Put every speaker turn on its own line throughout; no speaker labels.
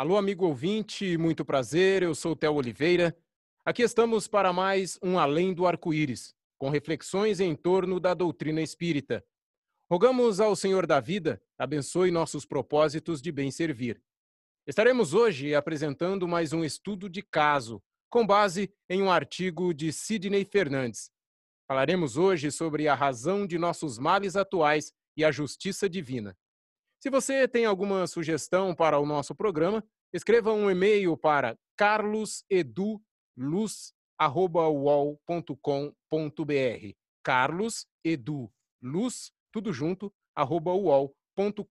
Alô, amigo ouvinte, muito prazer. Eu sou Theo Oliveira. Aqui estamos para mais um Além do Arco-Íris, com reflexões em torno da doutrina espírita. Rogamos ao Senhor da vida, abençoe nossos propósitos de bem servir. Estaremos hoje apresentando mais um estudo de caso, com base em um artigo de Sidney Fernandes. Falaremos hoje sobre a razão de nossos males atuais e a justiça divina. Se você tem alguma sugestão para o nosso programa, escreva um e-mail para carloseduluz@uol.com.br. Carlos Edu Luz, tudo junto, arroba uol.com.br.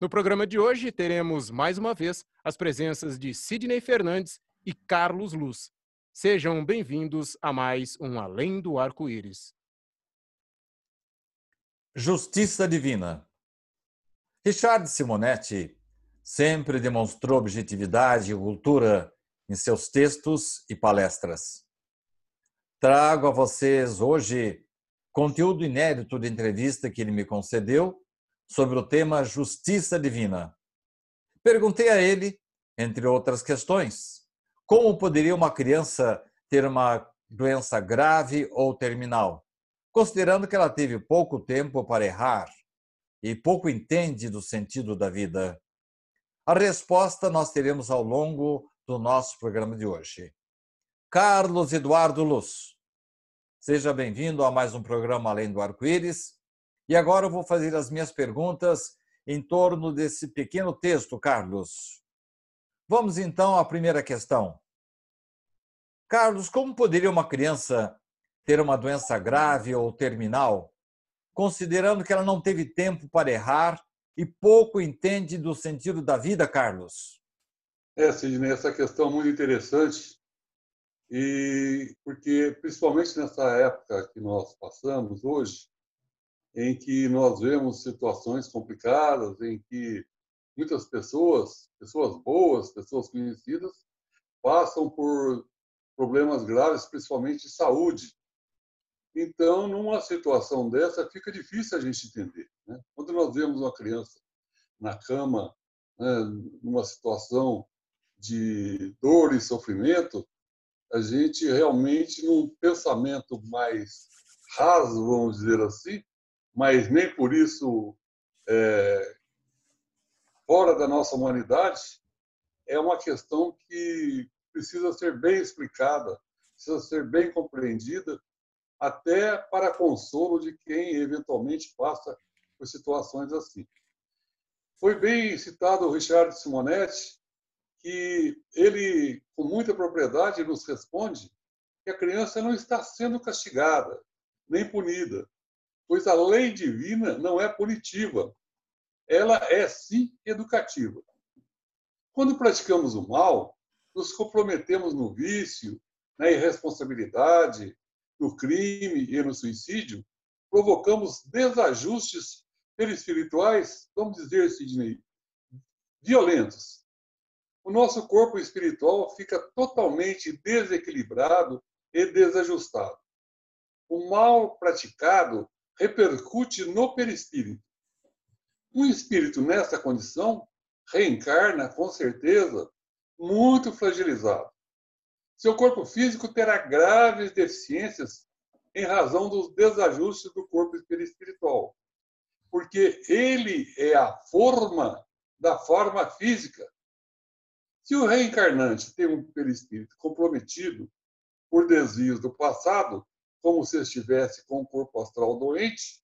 No programa de hoje teremos mais uma vez as presenças de Sidney Fernandes e Carlos Luz. Sejam bem-vindos a mais um Além do Arco-Íris.
Justiça Divina. Richard Simonetti sempre demonstrou objetividade e cultura em seus textos e palestras. Trago a vocês hoje conteúdo inédito de entrevista que ele me concedeu sobre o tema Justiça Divina. Perguntei a ele, entre outras questões, como poderia uma criança ter uma doença grave ou terminal, considerando que ela teve pouco tempo para errar e pouco entende do sentido da vida? A resposta nós teremos ao longo do nosso programa de hoje. Carlos Eduardo Luz, seja bem-vindo a mais um programa Além do Arco-Íris. E agora eu vou fazer as minhas perguntas em torno desse pequeno texto, Carlos. Vamos então à primeira questão. Carlos, como poderia uma criança ter uma doença grave ou terminal considerando que ela não teve tempo para errar e pouco entende do sentido da vida, Carlos?
É, Sidney, essa questão é muito interessante, e porque principalmente nessa época que nós passamos hoje, em que nós vemos situações complicadas, em que muitas pessoas, pessoas boas, pessoas conhecidas, passam por problemas graves, principalmente de saúde, então, numa situação dessa, fica difícil a gente entender. Né? Quando nós vemos uma criança na cama, né, numa situação de dor e sofrimento, a gente realmente, num pensamento mais raso, vamos dizer assim, mas nem por isso é, fora da nossa humanidade, é uma questão que precisa ser bem explicada, precisa ser bem compreendida até para consolo de quem eventualmente passa por situações assim. Foi bem citado o Richard Simonetti, que ele, com muita propriedade, nos responde que a criança não está sendo castigada, nem punida, pois a lei divina não é punitiva, ela é sim educativa. Quando praticamos o mal, nos comprometemos no vício, na irresponsabilidade, no crime e no suicídio, provocamos desajustes perispirituais, vamos dizer, Sidney, violentos. O nosso corpo espiritual fica totalmente desequilibrado e desajustado. O mal praticado repercute no perispírito. Um espírito nessa condição reencarna, com certeza, muito fragilizado. Seu corpo físico terá graves deficiências em razão dos desajustes do corpo espiritual, porque ele é a forma da forma física. Se o reencarnante tem um perispírito comprometido por desvios do passado, como se estivesse com o corpo astral doente,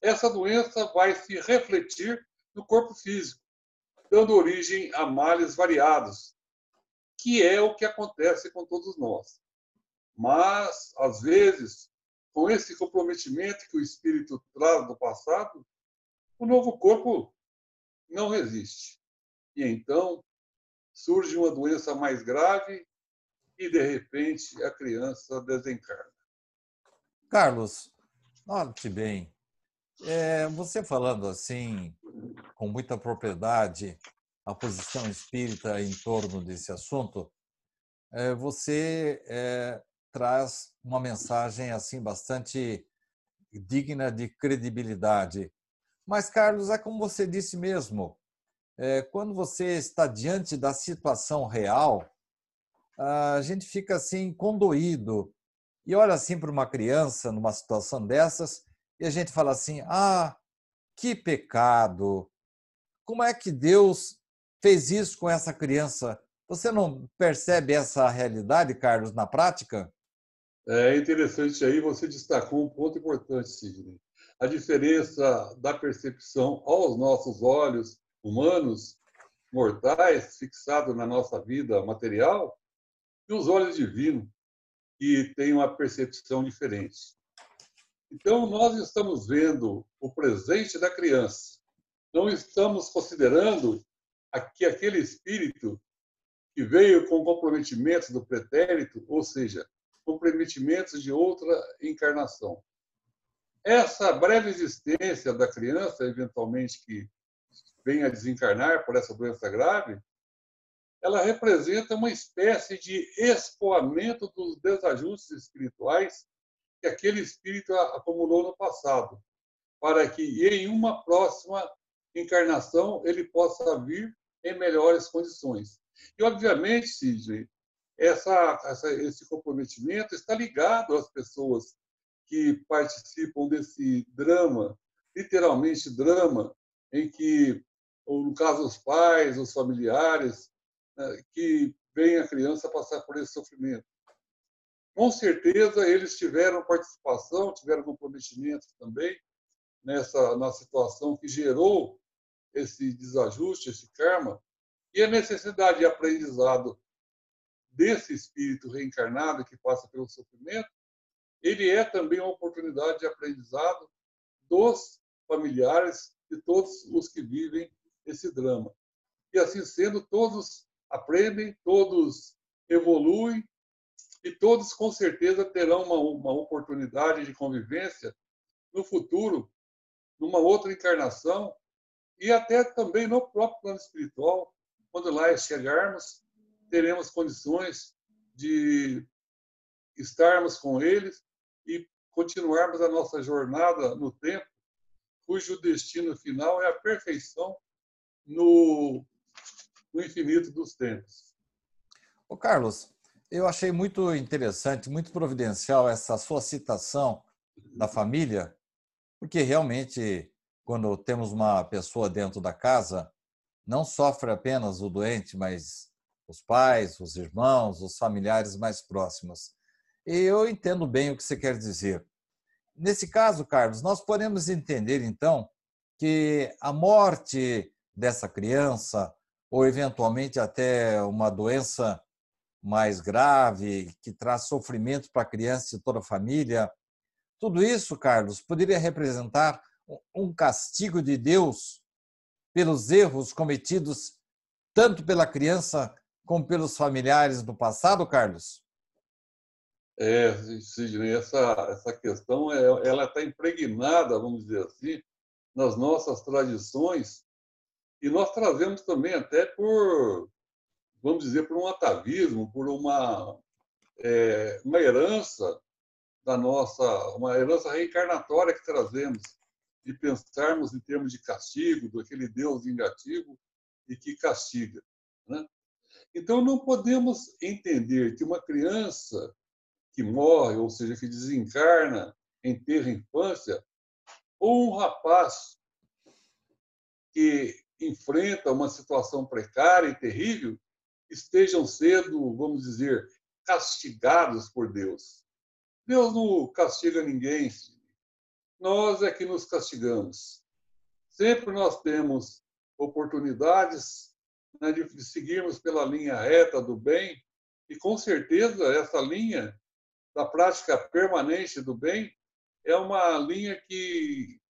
essa doença vai se refletir no corpo físico, dando origem a males variados, que é o que acontece com todos nós. Mas, às vezes, com esse comprometimento que o espírito traz do passado, o novo corpo não resiste. E então surge uma doença mais grave e, de repente, a criança desencarna.
Carlos, note bem, é, você falando assim, com muita propriedade, a posição espírita em torno desse assunto, eh, você é, traz uma mensagem assim bastante digna de credibilidade. Mas, Carlos, é como você disse mesmo, é, quando você está diante da situação real, a gente fica assim condoído e olha assim para uma criança numa situação dessas e a gente fala assim: ah, que pecado! Como é que Deus fez isso com essa criança? Você não percebe essa realidade, Carlos, na prática?
É interessante aí, você destacou um ponto importante, Sidney. A diferença da percepção aos nossos olhos humanos, mortais, fixados na nossa vida material, e os olhos divinos, que têm uma percepção diferente. Então, nós estamos vendo o presente da criança, não estamos considerando que aquele espírito que veio com comprometimentos do pretérito, ou seja, comprometimentos de outra encarnação. Essa breve existência da criança, eventualmente que venha a desencarnar por essa doença grave, ela representa uma espécie de escoamento dos desajustes espirituais que aquele espírito acumulou no passado, para que em uma próxima encarnação ele possa vir em melhores condições. E, obviamente, Sidney, essa, essa, esse comprometimento está ligado às pessoas que participam desse drama, literalmente drama, em que, ou no caso, os pais, os familiares, né, que veem a criança passar por esse sofrimento. Com certeza, eles tiveram participação, tiveram comprometimento também nessa na situação que gerou esse desajuste, esse karma, e a necessidade de aprendizado desse espírito reencarnado que passa pelo sofrimento, ele é também uma oportunidade de aprendizado dos familiares e todos os que vivem esse drama. E assim sendo, todos aprendem, todos evoluem e todos com certeza terão uma, uma oportunidade de convivência no futuro, numa outra encarnação e até também no próprio plano espiritual, quando lá chegarmos, teremos condições de estarmos com eles e continuarmos a nossa jornada no tempo, cujo destino final é a perfeição no, no infinito dos tempos.
Ô Carlos, eu achei muito interessante, muito providencial essa sua citação da família, porque realmente, quando temos uma pessoa dentro da casa, não sofre apenas o doente, mas os pais, os irmãos, os familiares mais próximos. E eu entendo bem o que você quer dizer. Nesse caso, Carlos, nós podemos entender então que a morte dessa criança, ou eventualmente até uma doença mais grave, que traz sofrimento para a criança e toda a família. Tudo isso, Carlos, poderia representar um castigo de Deus pelos erros cometidos tanto pela criança como pelos familiares do passado, Carlos?
É, Sidney, essa, essa questão é, ela está impregnada, vamos dizer assim, nas nossas tradições e nós trazemos também até por vamos dizer, por um atavismo, por uma, é, uma herança da nossa, uma herança reencarnatória que trazemos, de pensarmos em termos de castigo, daquele Deus vingativo e que castiga. Né? Então, não podemos entender que uma criança que morre, ou seja, que desencarna em terra infância, ou um rapaz que enfrenta uma situação precária e terrível, estejam sendo, vamos dizer, castigados por Deus. Deus não castiga ninguém, nós é que nos castigamos. Sempre nós temos oportunidades né, de seguirmos pela linha reta do bem, e com certeza essa linha da prática permanente do bem é uma linha que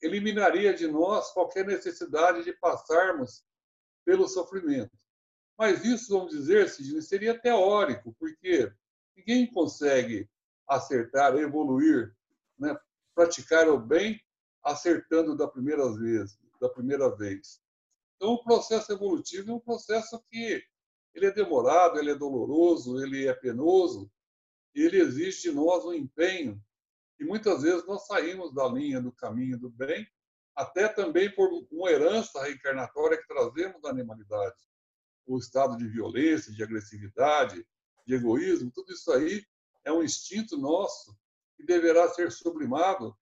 eliminaria de nós qualquer necessidade de passarmos pelo sofrimento. Mas isso, vamos dizer, Sidney, seria teórico, porque ninguém consegue acertar, evoluir, né? Praticar o bem acertando da primeira vez, da primeira vez. Então, o processo evolutivo é um processo que ele é demorado, ele é doloroso, ele é penoso, ele exige de nós um empenho. E muitas vezes nós saímos da linha do caminho do bem até também por uma herança reencarnatória que trazemos da animalidade. O estado de violência, de agressividade, de egoísmo, tudo isso aí é um instinto nosso que deverá ser sublimado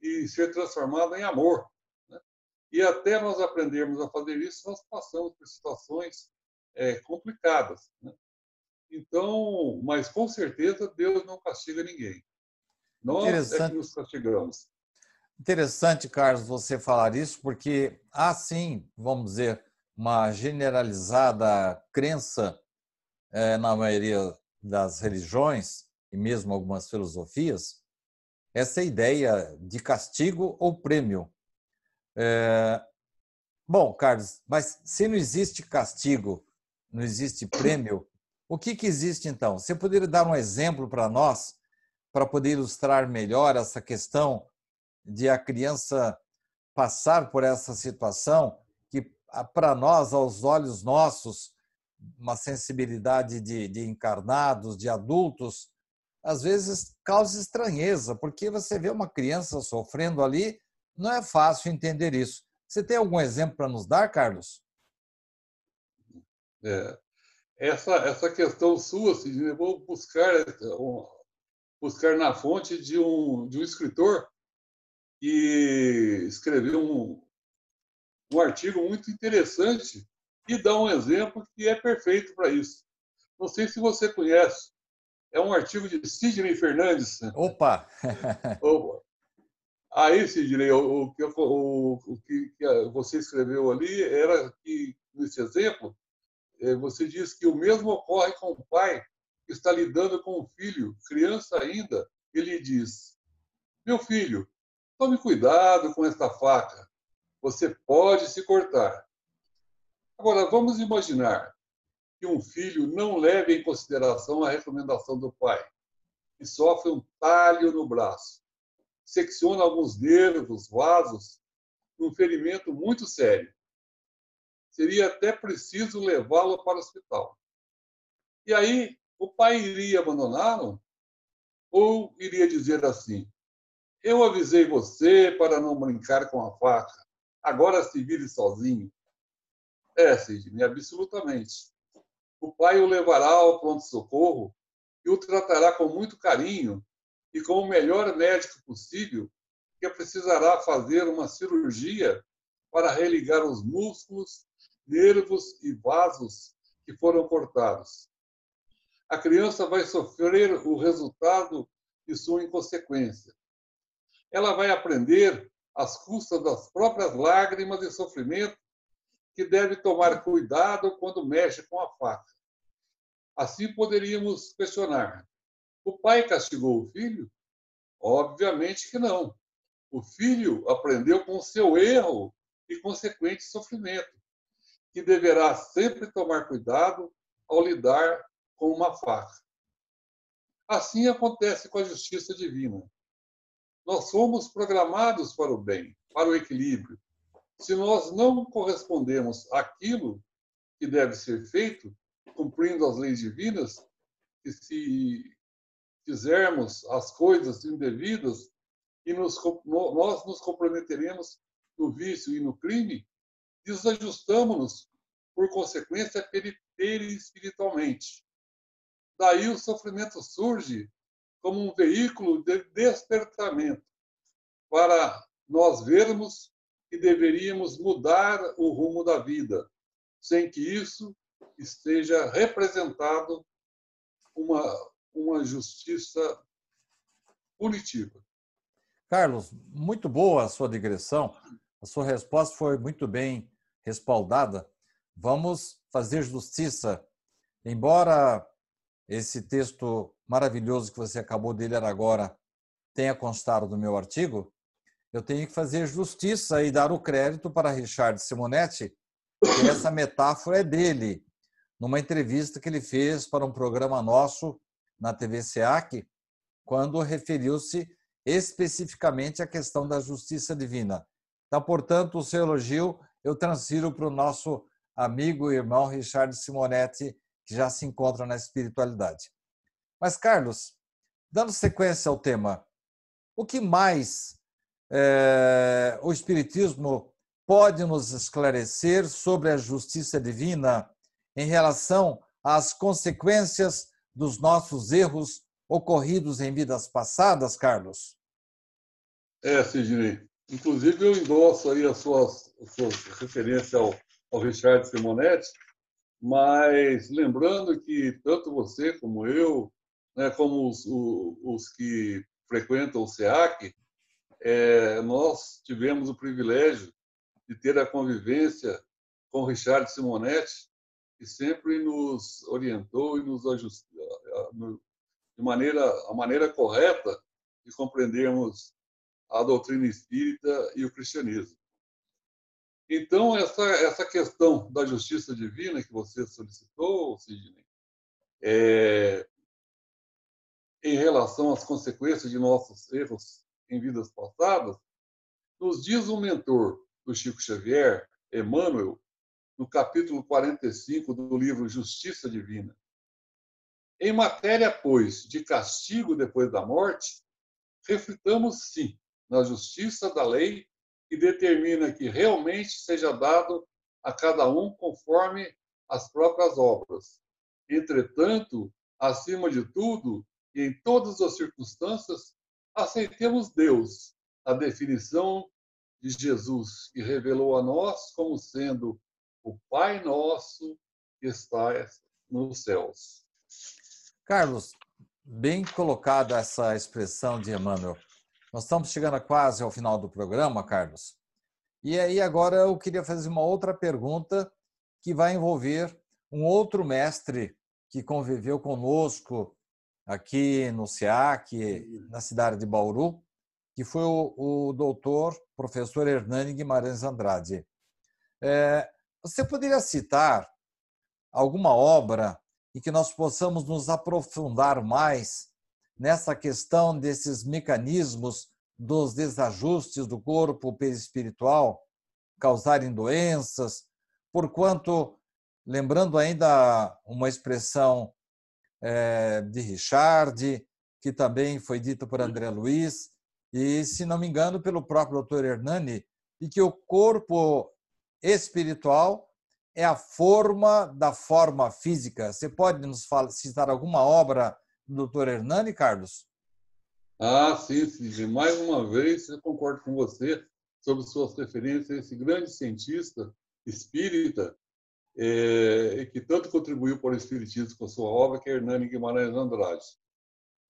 e ser transformado em amor. Né? E até nós aprendermos a fazer isso, nós passamos por situações é, complicadas. Né? Então, mas com certeza Deus não castiga ninguém. Nós é que nos castigamos.
Interessante, Carlos, você falar isso, porque há sim, vamos dizer, uma generalizada crença é, na maioria das religiões e mesmo algumas filosofias, essa ideia de castigo ou prêmio. É... Bom, Carlos, mas se não existe castigo, não existe prêmio, o que, que existe então? Você poderia dar um exemplo para nós, para poder ilustrar melhor essa questão de a criança passar por essa situação que, para nós, aos olhos nossos, uma sensibilidade de, de encarnados, de adultos, às vezes causa estranheza, porque você vê uma criança sofrendo ali, não é fácil entender isso. Você tem algum exemplo para nos dar, Carlos?
É, essa, essa questão sua, Sidney, eu vou buscar, buscar na fonte de um, de um escritor que escreveu um, um artigo muito interessante e dá um exemplo que é perfeito para isso. Não sei se você conhece, é um artigo de Sidney Fernandes.
Opa!
Aí, Sidney, o, o, o, o que, você escreveu ali era que, nesse exemplo, é, você diz que o mesmo ocorre com o pai que está lidando com o filho, criança ainda, ele diz: Meu filho, tome cuidado com esta faca, você pode se cortar. Agora, vamos imaginar que um filho não leve em consideração a recomendação do pai e sofre um talho no braço, secciona alguns nervos, vasos, um ferimento muito sério. Seria até preciso levá-lo para o hospital. E aí, o pai iria abandoná-lo? Ou iria dizer assim: Eu avisei você para não brincar com a faca, agora se vire sozinho. É, Sidney, absolutamente o pai o levará ao pronto-socorro e o tratará com muito carinho e com o melhor médico possível, que precisará fazer uma cirurgia para religar os músculos, nervos e vasos que foram cortados. A criança vai sofrer o resultado de sua inconsequência. Ela vai aprender, às custas das próprias lágrimas e sofrimento, que deve tomar cuidado quando mexe com a faca. Assim poderíamos questionar: o pai castigou o filho? Obviamente que não. O filho aprendeu com seu erro e consequente sofrimento, que deverá sempre tomar cuidado ao lidar com uma faca. Assim acontece com a justiça divina. Nós somos programados para o bem, para o equilíbrio. Se nós não correspondemos àquilo que deve ser feito, cumprindo as leis divinas, e se fizermos as coisas indevidas e nos, nós nos comprometeremos no vício e no crime, desajustamos-nos, por consequência, perispiritualmente. Daí o sofrimento surge como um veículo de despertamento para nós vermos que deveríamos mudar o rumo da vida, sem que isso esteja representado uma, uma justiça punitiva.
Carlos, muito boa a sua digressão. A sua resposta foi muito bem respaldada. Vamos fazer justiça. Embora esse texto maravilhoso que você acabou de ler agora tenha constado no meu artigo, eu tenho que fazer justiça e dar o crédito para Richard Simonetti, que essa metáfora é dele numa entrevista que ele fez para um programa nosso na TV SEAC, quando referiu-se especificamente à questão da justiça divina. Então, portanto, o seu elogio eu transfiro para o nosso amigo e irmão Richard Simonetti, que já se encontra na espiritualidade. Mas, Carlos, dando sequência ao tema, o que mais é, o Espiritismo pode nos esclarecer sobre a justiça divina em relação às consequências dos nossos erros ocorridos em vidas passadas, Carlos?
É, Sidney. Inclusive, eu endosso aí as suas, as suas referências ao, ao Richard Simonetti, mas lembrando que tanto você como eu, né, como os, os que frequentam o SEAC, é, nós tivemos o privilégio de ter a convivência com Richard Simonetti, que sempre nos orientou e nos ajustou de maneira a maneira correta de compreendermos a doutrina espírita e o cristianismo. Então, essa, essa questão da justiça divina que você solicitou, Sidney, é, em relação às consequências de nossos erros em vidas passadas, nos diz o mentor do Chico Xavier, Emmanuel, no capítulo 45 do livro Justiça Divina. Em matéria, pois, de castigo depois da morte, reflitamos sim na justiça da lei que determina que realmente seja dado a cada um conforme as próprias obras. Entretanto, acima de tudo e em todas as circunstâncias, aceitemos Deus, a definição de Jesus, que revelou a nós como sendo o Pai nosso que está nos céus.
Carlos, bem colocada essa expressão de Emmanuel. Nós estamos chegando quase ao final do programa, Carlos. E aí agora eu queria fazer uma outra pergunta que vai envolver um outro mestre que conviveu conosco aqui no SEAC, na cidade de Bauru, que foi o, o doutor professor Hernani Guimarães Andrade. É, você poderia citar alguma obra em que nós possamos nos aprofundar mais nessa questão desses mecanismos dos desajustes do corpo perispiritual causarem doenças, porquanto, lembrando ainda uma expressão de Richard, que também foi dita por André Luiz, e, se não me engano, pelo próprio Dr. Hernani, de que o corpo espiritual é a forma da forma física. Você pode nos citar alguma obra doutor Hernani, Carlos?
Ah, sim, sim. Mais uma vez, eu concordo com você sobre suas referências a esse grande cientista espírita é, que tanto contribuiu para o espiritismo com sua obra, que é Hernani Guimarães Andrade.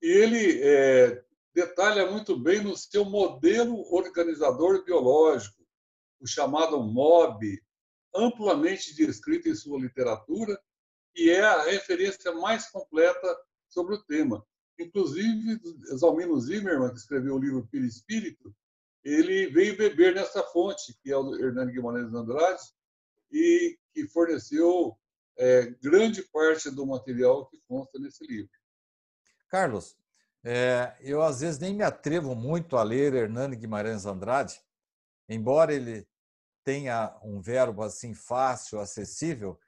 E ele é, detalha muito bem no seu modelo organizador biológico, o chamado MOB, amplamente descrito em sua literatura, e é a referência mais completa sobre o tema. Inclusive, Zalmino Zimmermann, que escreveu o livro Espírito, ele veio beber nessa fonte, que é o Hernani Guimarães Andrade, e que forneceu é, grande parte do material que consta nesse livro.
Carlos, é, eu às vezes nem me atrevo muito a ler Hernani Guimarães Andrade, embora ele tenha um verbo assim fácil, acessível,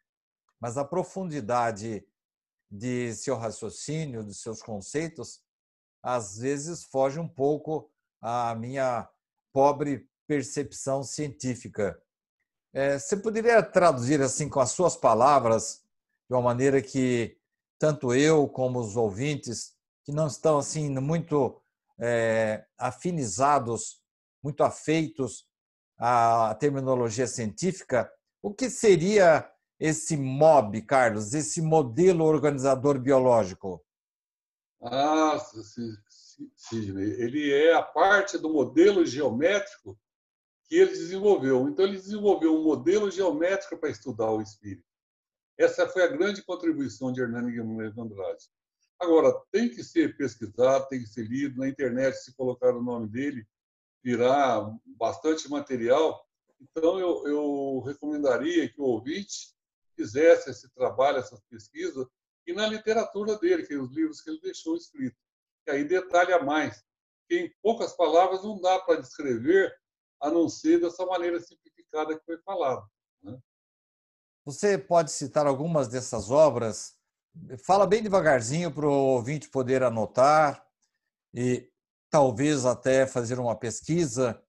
mas a profundidade de seu raciocínio, de seus conceitos, às vezes foge um pouco à minha pobre percepção científica. É, você poderia traduzir assim com as suas palavras, de uma maneira que tanto eu como os ouvintes que não estão assim muito é, afinizados, muito afeitos à terminologia científica, o que seria esse MOB, Carlos, esse modelo organizador biológico?
Ah, Sidney, ele é a parte do modelo geométrico que ele desenvolveu. Então, ele desenvolveu um modelo geométrico para estudar o espírito. Essa foi a grande contribuição de Hernani Guimarães Andrade. Agora, tem que ser pesquisado, tem que ser lido. Na internet, se colocar o nome dele, virá bastante material. Então, eu, eu recomendaria que o ouvinte fizesse esse trabalho, essas pesquisas, e na literatura dele, que é os livros que ele deixou escritos. Que aí detalha mais. Em poucas palavras não dá para descrever, a não ser dessa maneira simplificada que foi falado. Né?
Você pode citar algumas dessas obras? Fala bem devagarzinho para o ouvinte poder anotar e talvez até fazer uma pesquisa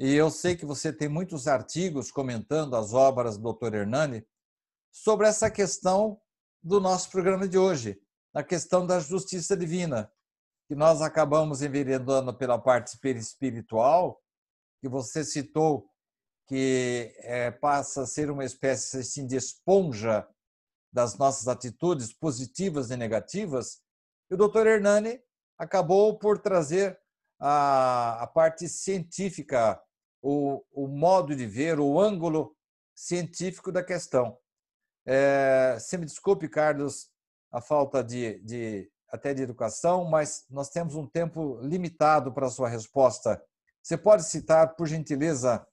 e eu sei que você tem muitos artigos comentando as obras do Dr. Hernani sobre essa questão do nosso programa de hoje, a questão da justiça divina, que nós acabamos enveredando pela parte espiritual, que você citou que é, passa a ser uma espécie assim, de esponja das nossas atitudes positivas e negativas, e o doutor Hernani acabou por trazer a, a parte científica, o, o modo de ver, o ângulo científico da questão. É, você me desculpe, Carlos, a falta de, de até de educação, mas nós temos um tempo limitado para a sua resposta. Você pode citar, por gentileza,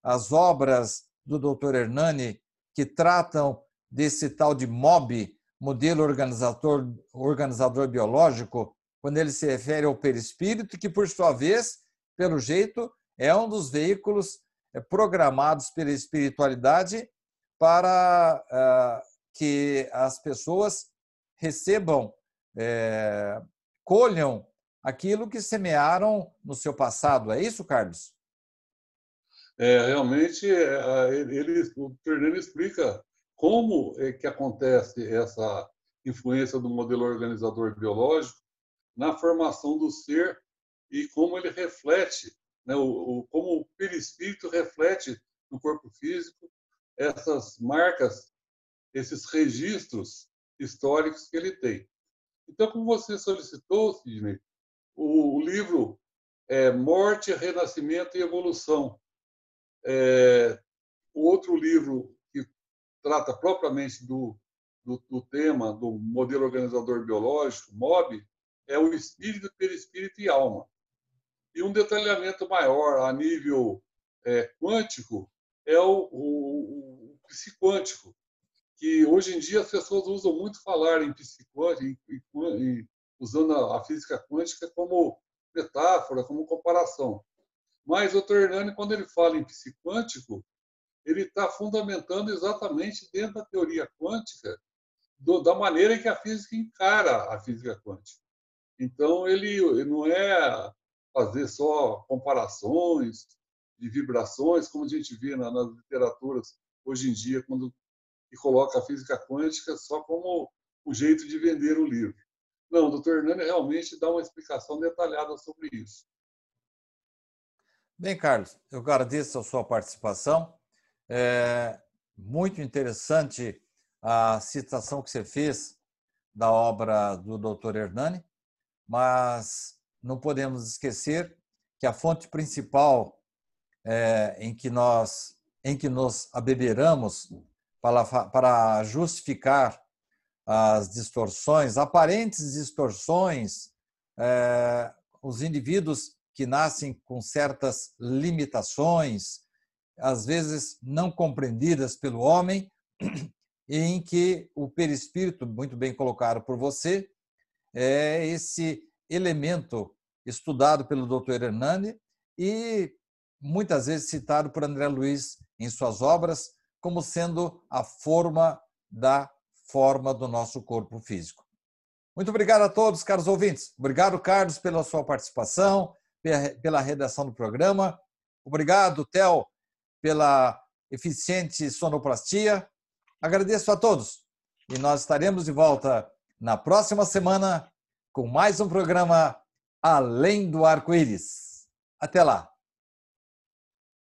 as obras do Dr. Hernani que tratam desse tal de MOB, modelo organizador, organizador biológico, quando ele se refere ao perispírito, que, por sua vez, pelo jeito, é um dos veículos é, programados pela espiritualidade para ah, que as pessoas recebam, é, colham aquilo que semearam no seu passado. É isso, Carlos?
É, realmente, é, ele, o Fernando explica como é que acontece essa influência do modelo organizador biológico na formação do ser e como ele reflete, né, o, como o perispírito reflete no corpo físico essas marcas, esses registros históricos que ele tem. Então, como você solicitou, Sidney, o, livro é Morte, Renascimento e Evolução, é, o outro livro que trata propriamente do, do, do, tema do modelo organizador biológico, MOB, é o espírito, perispírito e alma. E um detalhamento maior a nível é, quântico é o, o, o psiquântico, que hoje em dia as pessoas usam muito falar em psiquântico, usando a física quântica como metáfora, como comparação. Mas o Hernani, quando ele fala em psiquântico, ele está fundamentando exatamente dentro da teoria quântica do, da maneira que a física encara a física quântica. Então, ele, ele não é fazer só comparações de vibrações, como a gente vê na, nas literaturas hoje em dia, quando e coloca a física quântica só como o jeito de vender o livro. Não, o doutor Hernani realmente dá uma explicação detalhada sobre isso.
Bem, Carlos, eu agradeço a sua participação. É muito interessante a citação que você fez da obra do Dr. Hernani, mas não podemos esquecer que a fonte principal é, em que nós em que nos abeberamos para, para justificar as distorções, aparentes distorções, é, os indivíduos que nascem com certas limitações, às vezes não compreendidas pelo homem, em que o perispírito, muito bem colocado por você, é esse elemento estudado pelo Dr. Hernani e muitas vezes citado por André Luiz em suas obras como sendo a forma da forma do nosso corpo físico. Muito obrigado a todos, caros ouvintes. Obrigado, Carlos, pela sua participação pela redação do programa. Obrigado, Theo, pela eficiente sonoplastia. Agradeço a todos e nós estaremos de volta na próxima semana com mais um programa Além do Arco-Íris. Até lá!